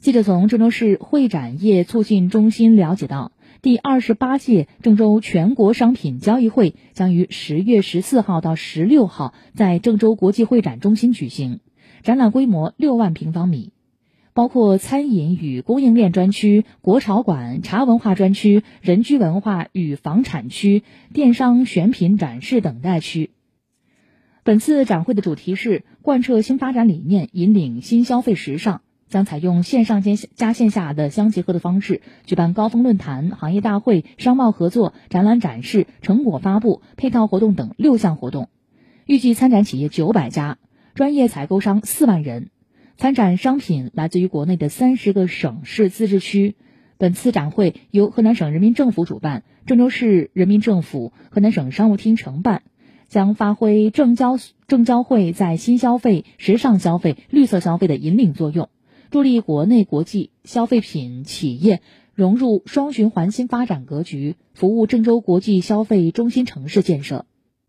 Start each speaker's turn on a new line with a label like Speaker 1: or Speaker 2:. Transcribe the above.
Speaker 1: 记者从郑州市会展业促进中心了解到，第二十八届郑州全国商品交易会将于十月十四号到十六号在郑州国际会展中心举行，展览规模六万平方米，包括餐饮与供应链专区、国潮馆、茶文化专区、人居文化与房产区、电商选品展示等待区。本次展会的主题是贯彻新发展理念，引领新消费时尚，将采用线上线加线下的相结合的方式，举办高峰论坛、行业大会、商贸合作、展览展示、成果发布、配套活动等六项活动。预计参展企业九百家，专业采购商四万人，参展商品来自于国内的三十个省市自治区。本次展会由河南省人民政府主办，郑州市人民政府、河南省商务厅承办。将发挥证交证交会在新消费、时尚消费、绿色消费的引领作用，助力国内国际消费品企业融入双循环新发展格局，服务郑州国际消费中心城市建设。